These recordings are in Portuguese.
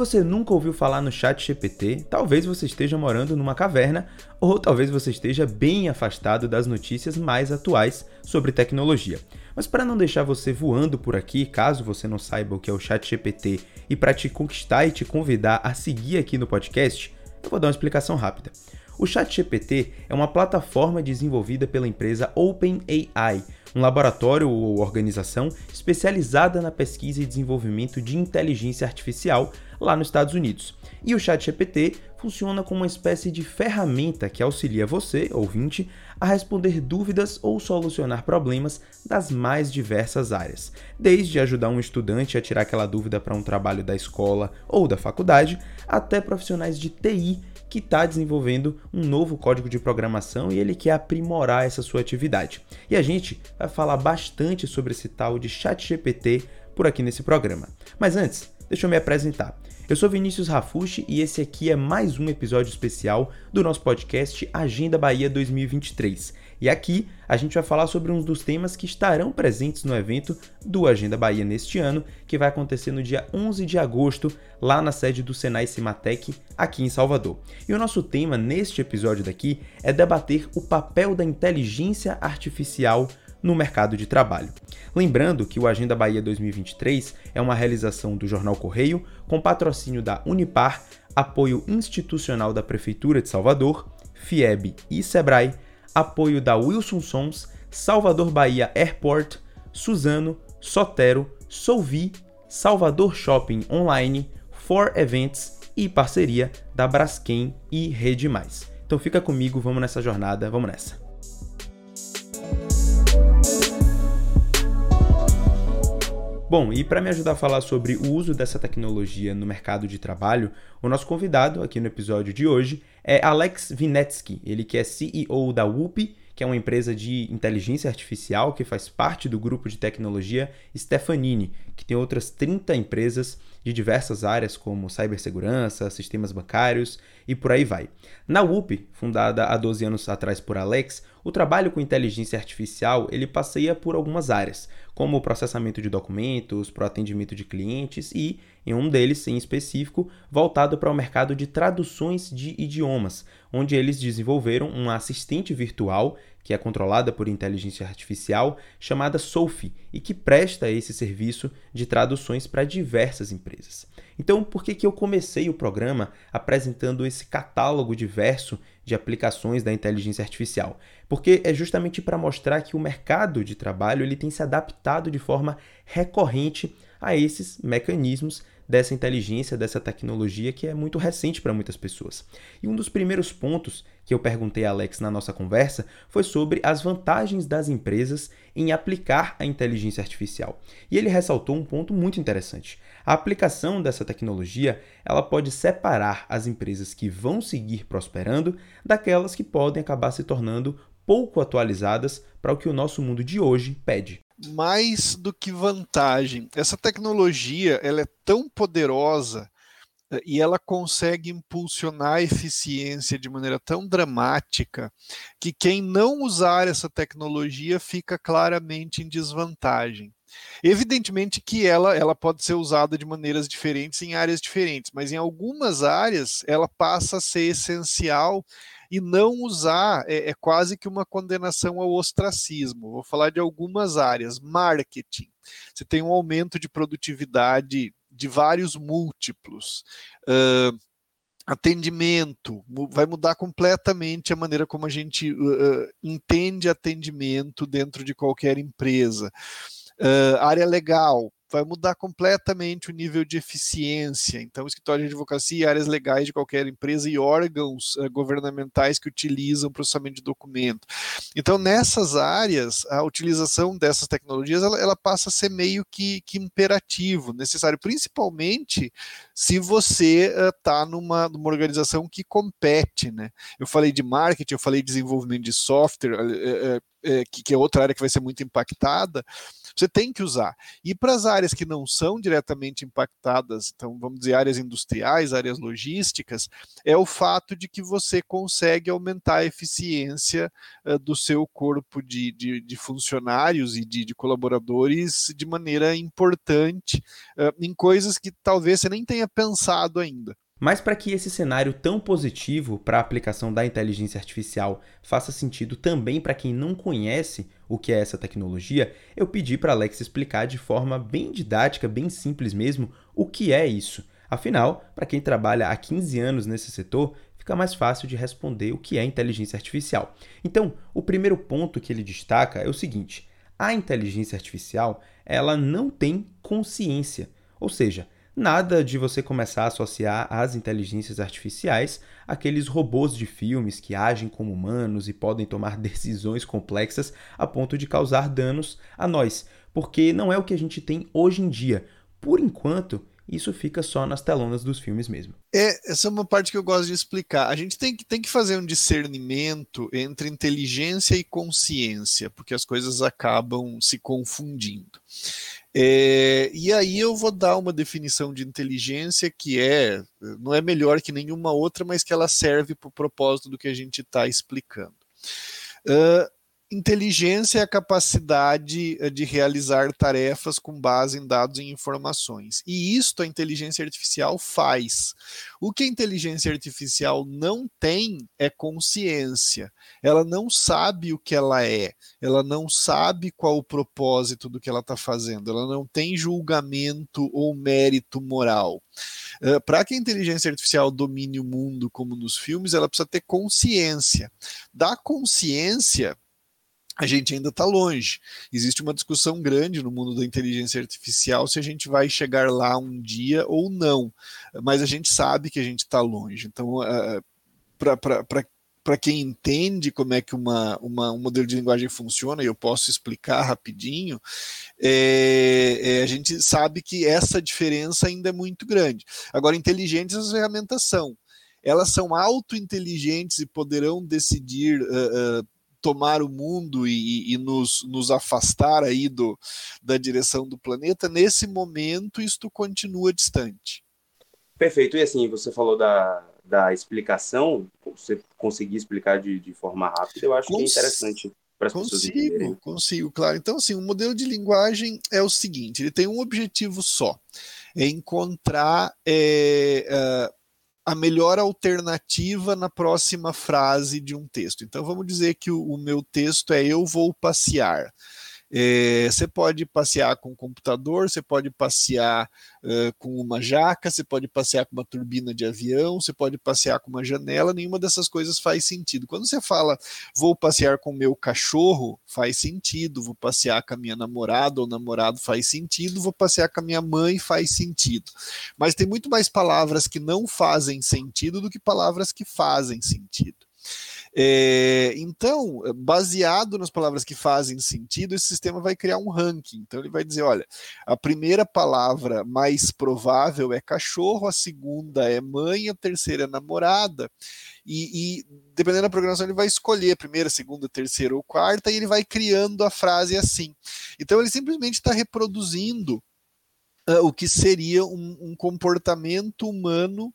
você nunca ouviu falar no Chat GPT, talvez você esteja morando numa caverna ou talvez você esteja bem afastado das notícias mais atuais sobre tecnologia. Mas para não deixar você voando por aqui, caso você não saiba o que é o Chat GPT, e para te conquistar e te convidar a seguir aqui no podcast, eu vou dar uma explicação rápida. O ChatGPT é uma plataforma desenvolvida pela empresa OpenAI, um laboratório ou organização especializada na pesquisa e desenvolvimento de inteligência artificial lá nos Estados Unidos. E o ChatGPT funciona como uma espécie de ferramenta que auxilia você, ouvinte, a responder dúvidas ou solucionar problemas das mais diversas áreas, desde ajudar um estudante a tirar aquela dúvida para um trabalho da escola ou da faculdade, até profissionais de TI que está desenvolvendo um novo código de programação e ele quer aprimorar essa sua atividade. E a gente vai falar bastante sobre esse tal de ChatGPT por aqui nesse programa. Mas antes, deixa eu me apresentar. Eu sou Vinícius Rafushi e esse aqui é mais um episódio especial do nosso podcast Agenda Bahia 2023. E aqui a gente vai falar sobre um dos temas que estarão presentes no evento do Agenda Bahia neste ano, que vai acontecer no dia 11 de agosto, lá na sede do Senai Cimatec, aqui em Salvador. E o nosso tema neste episódio daqui é debater o papel da inteligência artificial no mercado de trabalho. Lembrando que o Agenda Bahia 2023 é uma realização do Jornal Correio, com patrocínio da Unipar, apoio institucional da Prefeitura de Salvador, FIEB e SEBRAE, apoio da Wilson Sons, Salvador Bahia Airport, Suzano, Sotero, Solvi, Salvador Shopping Online, For Events e parceria da Braskem e Rede Mais. Então fica comigo, vamos nessa jornada, vamos nessa. Bom, e para me ajudar a falar sobre o uso dessa tecnologia no mercado de trabalho, o nosso convidado aqui no episódio de hoje é Alex Vinetsky, ele que é CEO da Whoop, que é uma empresa de inteligência artificial que faz parte do grupo de tecnologia Stefanini, que tem outras 30 empresas de diversas áreas como cibersegurança, sistemas bancários e por aí vai. Na Whoop, fundada há 12 anos atrás por Alex, o trabalho com inteligência artificial ele passeia por algumas áreas, como o processamento de documentos, para o atendimento de clientes e, em um deles em específico, voltado para o mercado de traduções de idiomas, onde eles desenvolveram uma assistente virtual que é controlada por inteligência artificial, chamada Sophie, e que presta esse serviço de traduções para diversas empresas. Então, por que, que eu comecei o programa apresentando esse catálogo diverso de aplicações da inteligência artificial? Porque é justamente para mostrar que o mercado de trabalho ele tem se adaptado de forma recorrente a esses mecanismos dessa inteligência, dessa tecnologia que é muito recente para muitas pessoas. E um dos primeiros pontos que eu perguntei a Alex na nossa conversa foi sobre as vantagens das empresas em aplicar a inteligência artificial. E ele ressaltou um ponto muito interessante. A aplicação dessa tecnologia, ela pode separar as empresas que vão seguir prosperando daquelas que podem acabar se tornando pouco atualizadas para o que o nosso mundo de hoje pede mais do que vantagem. Essa tecnologia ela é tão poderosa eh, e ela consegue impulsionar a eficiência de maneira tão dramática que quem não usar essa tecnologia fica claramente em desvantagem. Evidentemente que ela, ela pode ser usada de maneiras diferentes em áreas diferentes, mas em algumas áreas ela passa a ser essencial e não usar é, é quase que uma condenação ao ostracismo. Vou falar de algumas áreas. Marketing. Você tem um aumento de produtividade de vários múltiplos. Uh, atendimento, vai mudar completamente a maneira como a gente uh, entende atendimento dentro de qualquer empresa. Uh, área legal, vai mudar completamente o nível de eficiência. Então, escritório de advocacia, áreas legais de qualquer empresa e órgãos uh, governamentais que utilizam processamento de documento. Então, nessas áreas, a utilização dessas tecnologias ela, ela passa a ser meio que, que, imperativo, necessário, principalmente se você está uh, numa, numa organização que compete. Né? Eu falei de marketing, eu falei de desenvolvimento de software. Uh, é, que, que é outra área que vai ser muito impactada, você tem que usar. E para as áreas que não são diretamente impactadas, então vamos dizer áreas industriais, áreas logísticas, é o fato de que você consegue aumentar a eficiência uh, do seu corpo de, de, de funcionários e de, de, colaboradores de maneira importante uh, em coisas que talvez você nem tenha pensado ainda. Mas para que esse cenário tão positivo para a aplicação da inteligência artificial faça sentido também para quem não conhece o que é essa tecnologia, eu pedi para Alex explicar de forma bem didática, bem simples mesmo, o que é isso. Afinal, para quem trabalha há 15 anos nesse setor, fica mais fácil de responder o que é inteligência artificial. Então, o primeiro ponto que ele destaca é o seguinte: a inteligência artificial, ela não tem consciência, ou seja, Nada de você começar a associar as inteligências artificiais àqueles robôs de filmes que agem como humanos e podem tomar decisões complexas a ponto de causar danos a nós, porque não é o que a gente tem hoje em dia. Por enquanto, isso fica só nas telonas dos filmes mesmo. É, essa é uma parte que eu gosto de explicar. A gente tem que, tem que fazer um discernimento entre inteligência e consciência, porque as coisas acabam se confundindo. É, e aí eu vou dar uma definição de inteligência que é não é melhor que nenhuma outra, mas que ela serve para o propósito do que a gente está explicando. Uh, Inteligência é a capacidade eh, de realizar tarefas com base em dados e informações. E isto a inteligência artificial faz. O que a inteligência artificial não tem é consciência. Ela não sabe o que ela é. Ela não sabe qual o propósito do que ela está fazendo. Ela não tem julgamento ou mérito moral. Uh, eh, Para que a inteligência artificial domine o mundo como nos filmes, ela precisa ter consciência. Da consciência a gente ainda está longe. Existe uma discussão grande no mundo da inteligência artificial se a gente vai chegar lá um dia ou não, mas a gente sabe que a gente está longe. Então, uh, para quem entende como é que uma, uma, um modelo de linguagem funciona, e eu posso explicar rapidinho, é, é, a gente sabe que essa diferença ainda é muito grande. Agora, inteligentes as ferramentas são. Elas são auto-inteligentes e poderão decidir uh, uh, tomar o mundo e, e nos, nos, afastar aí do, da direção do planeta, nesse momento isto continua distante. Perfeito. E assim, você falou da, da explicação, você conseguir explicar de, de forma rápida, eu acho Cons... que é interessante para as pessoas entenderem. Consigo, claro. Então, assim, o modelo de linguagem é o seguinte, ele tem um objetivo só, é encontrar é, uh, a melhor alternativa na próxima frase de um texto. Então vamos dizer que o, o meu texto é eu vou passear. É, você pode passear com um computador, você pode passear uh, com uma jaca, você pode passear com uma turbina de avião, você pode passear com uma janela, nenhuma dessas coisas faz sentido. Quando você fala vou passear com meu cachorro, faz sentido, vou passear com a minha namorada ou namorado faz sentido, vou passear com a minha mãe faz sentido. Mas tem muito mais palavras que não fazem sentido do que palavras que fazem sentido. É, então, baseado nas palavras que fazem sentido, esse sistema vai criar um ranking. Então, ele vai dizer: olha, a primeira palavra mais provável é cachorro, a segunda é mãe, a terceira é namorada. E, e dependendo da programação, ele vai escolher a primeira, segunda, terceira ou quarta, e ele vai criando a frase assim. Então, ele simplesmente está reproduzindo uh, o que seria um, um comportamento humano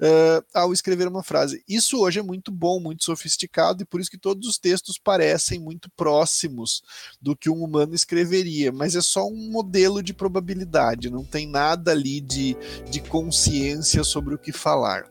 uh, ao escrever uma frase. Isso hoje é muito bom, muito sofisticado, e por isso que todos os textos parecem muito próximos do que um humano escreveria, mas é só um modelo de probabilidade, não tem nada ali de, de consciência sobre o que falar.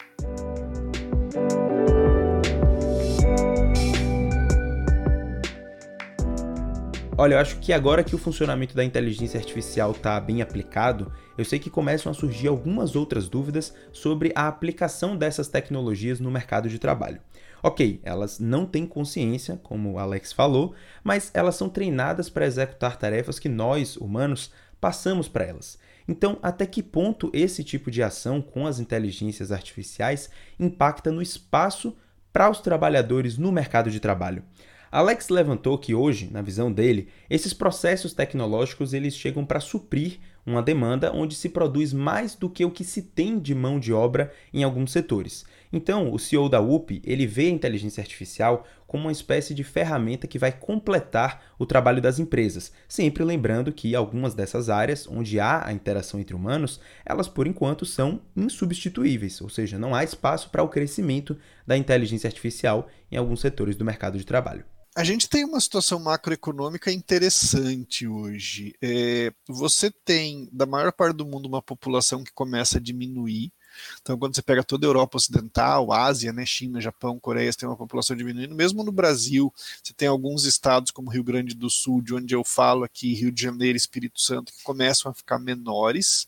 Olha, eu acho que agora que o funcionamento da inteligência artificial está bem aplicado, eu sei que começam a surgir algumas outras dúvidas sobre a aplicação dessas tecnologias no mercado de trabalho. Ok, elas não têm consciência, como o Alex falou, mas elas são treinadas para executar tarefas que nós, humanos, passamos para elas. Então, até que ponto esse tipo de ação com as inteligências artificiais impacta no espaço para os trabalhadores no mercado de trabalho? Alex levantou que hoje, na visão dele, esses processos tecnológicos eles chegam para suprir uma demanda onde se produz mais do que o que se tem de mão de obra em alguns setores. Então, o CEO da UP, ele vê a inteligência artificial como uma espécie de ferramenta que vai completar o trabalho das empresas, sempre lembrando que algumas dessas áreas onde há a interação entre humanos, elas por enquanto são insubstituíveis, ou seja, não há espaço para o crescimento da inteligência artificial em alguns setores do mercado de trabalho. A gente tem uma situação macroeconômica interessante hoje. É, você tem, da maior parte do mundo, uma população que começa a diminuir. Então, quando você pega toda a Europa Ocidental, Ásia, né, China, Japão, Coreia, você tem uma população diminuindo. Mesmo no Brasil, você tem alguns estados como Rio Grande do Sul, de onde eu falo aqui, Rio de Janeiro, Espírito Santo, que começam a ficar menores.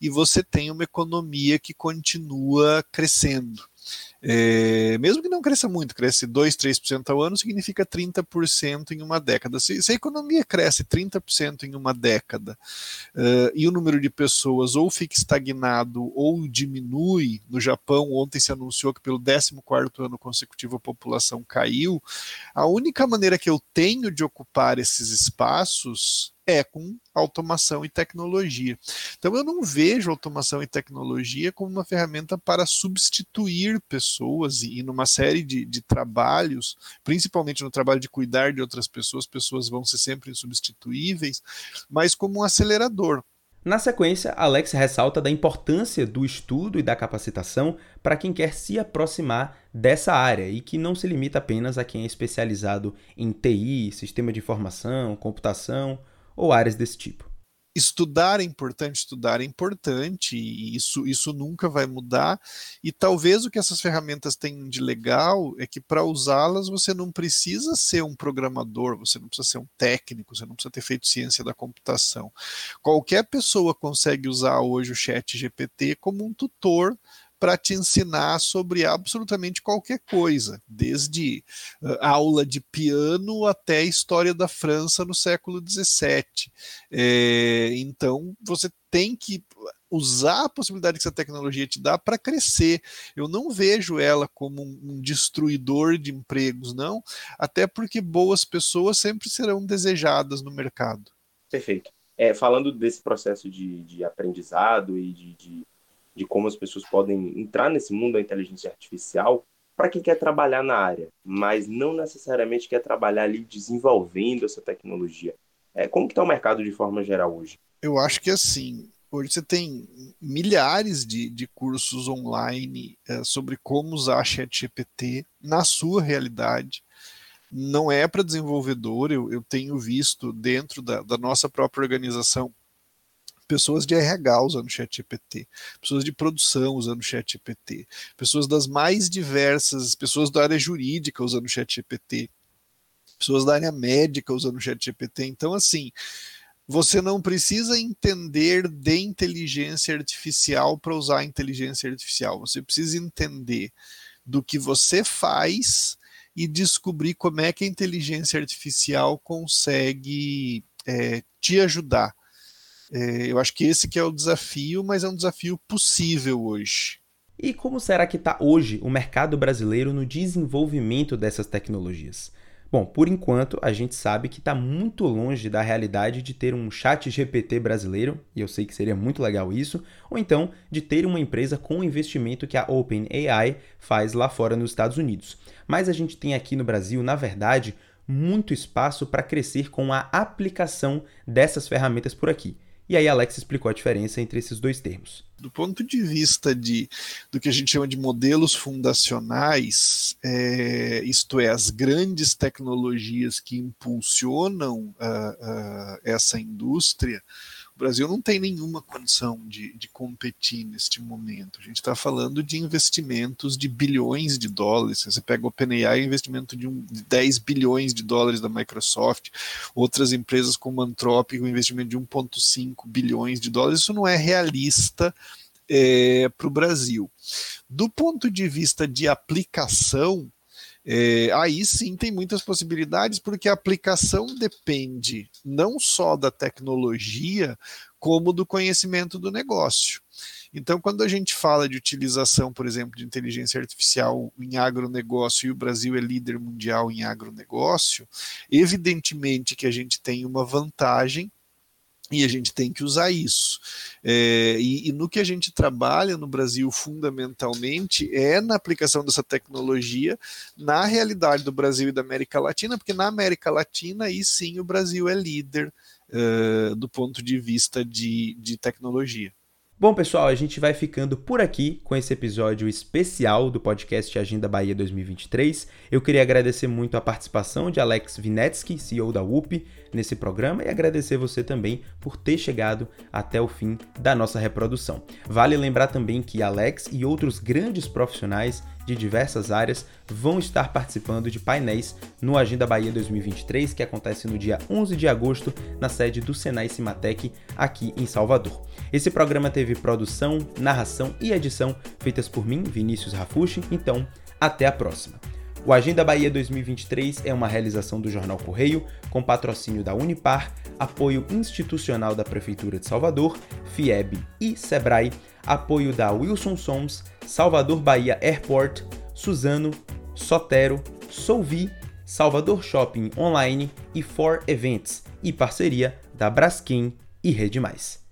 E você tem uma economia que continua crescendo. É, mesmo que não cresça muito, cresce 2, 3% ao ano, significa 30% em uma década. Se, se, a economia cresce 30% em uma década uh, e o número de pessoas ou fica estagnado ou diminui, no Japão ontem se anunciou que pelo 14 ano consecutivo a população caiu, a única maneira que eu tenho de ocupar esses espaços é com automação e tecnologia. Então eu não vejo automação e tecnologia como uma ferramenta para substituir pessoas e, numa série de, de trabalhos, principalmente no trabalho de cuidar de outras pessoas, pessoas vão ser sempre insubstituíveis, mas como um acelerador. Na sequência, Alex ressalta da importância do estudo e da capacitação para quem quer se aproximar dessa área e que não se limita apenas a quem é especializado em TI, sistema de informação, computação ou áreas desse tipo. Estudar é importante, estudar é importante, e isso, isso nunca vai mudar. E talvez o que essas ferramentas têm de legal é que para usá-las você não precisa ser um programador, você não precisa ser um técnico, você não precisa ter feito ciência da computação. Qualquer pessoa consegue usar hoje o Chat GPT como um tutor para te ensinar sobre absolutamente qualquer coisa, desde uh, aula de piano até a história da França no século XVII. É, então, você tem que usar a possibilidade que essa tecnologia te dá para crescer. Eu não vejo ela como um destruidor de empregos, não, até porque boas pessoas sempre serão desejadas no mercado. Perfeito. É, falando desse processo de, de aprendizado e de, de de como as pessoas podem entrar nesse mundo da inteligência artificial para quem quer trabalhar na área, mas não necessariamente quer trabalhar ali desenvolvendo essa tecnologia. É, como que está o mercado de forma geral hoje? Eu acho que assim, hoje você tem milhares de, de cursos online é, sobre como usar ChatGPT na sua realidade. Não é para desenvolvedor, eu, eu tenho visto dentro da, da nossa própria organização pessoas de RH usando ChatGPT, pessoas de produção usando ChatGPT, pessoas das mais diversas, pessoas da área jurídica usando ChatGPT, pessoas da área médica usando ChatGPT. Então, assim, você não precisa entender de inteligência artificial para usar a inteligência artificial. Você precisa entender do que você faz e descobrir como é que a inteligência artificial consegue é, te ajudar é, eu acho que esse que é o desafio, mas é um desafio possível hoje. E como será que está hoje o mercado brasileiro no desenvolvimento dessas tecnologias? Bom, por enquanto a gente sabe que está muito longe da realidade de ter um chat GPT brasileiro, e eu sei que seria muito legal isso, ou então de ter uma empresa com o investimento que a OpenAI faz lá fora nos Estados Unidos. Mas a gente tem aqui no Brasil, na verdade, muito espaço para crescer com a aplicação dessas ferramentas por aqui. E aí Alex explicou a diferença entre esses dois termos. Do ponto de vista de, do que a gente chama de modelos fundacionais, é, isto é, as grandes tecnologias que impulsionam uh, uh, essa indústria, o Brasil não tem nenhuma condição de, de competir neste momento. A gente está falando de investimentos de bilhões de dólares. Você pega o OpenAI, investimento de, um, de 10 bilhões de dólares da Microsoft, outras empresas como Anthropic, um investimento de 1,5 bilhões de dólares. Isso não é realista é, para o Brasil. Do ponto de vista de aplicação, é, aí sim tem muitas possibilidades, porque a aplicação depende não só da tecnologia, como do conhecimento do negócio. Então, quando a gente fala de utilização, por exemplo, de inteligência artificial em agronegócio, e o Brasil é líder mundial em agronegócio, evidentemente que a gente tem uma vantagem e a gente tem que usar isso. É, e, e, no que a gente trabalha no Brasil fundamentalmente é na aplicação dessa tecnologia na realidade do Brasil e da América Latina, porque na América Latina, aí sim, o Brasil é líder uh, do ponto de vista de, de tecnologia. Bom, pessoal, a gente vai ficando por aqui com esse episódio especial do podcast Agenda Bahia 2023. Eu queria agradecer muito a participação de Alex Vinetsky, CEO da UP, nesse programa e agradecer você também por ter chegado até o fim da nossa reprodução. Vale lembrar também que Alex e outros grandes profissionais de diversas áreas vão estar participando de painéis no Agenda Bahia 2023, que acontece no dia 11 de agosto na sede do Senai Cimatec aqui em Salvador. Esse programa teve produção, narração e edição feitas por mim, Vinícius Rafushi, então até a próxima. O Agenda Bahia 2023 é uma realização do Jornal Correio, com patrocínio da Unipar, apoio institucional da Prefeitura de Salvador, FIEB e SEBRAE, apoio da Wilson Sons, Salvador Bahia Airport, Suzano, Sotero, Solvi, Salvador Shopping Online e For Events, e parceria da Braskem e Rede Mais.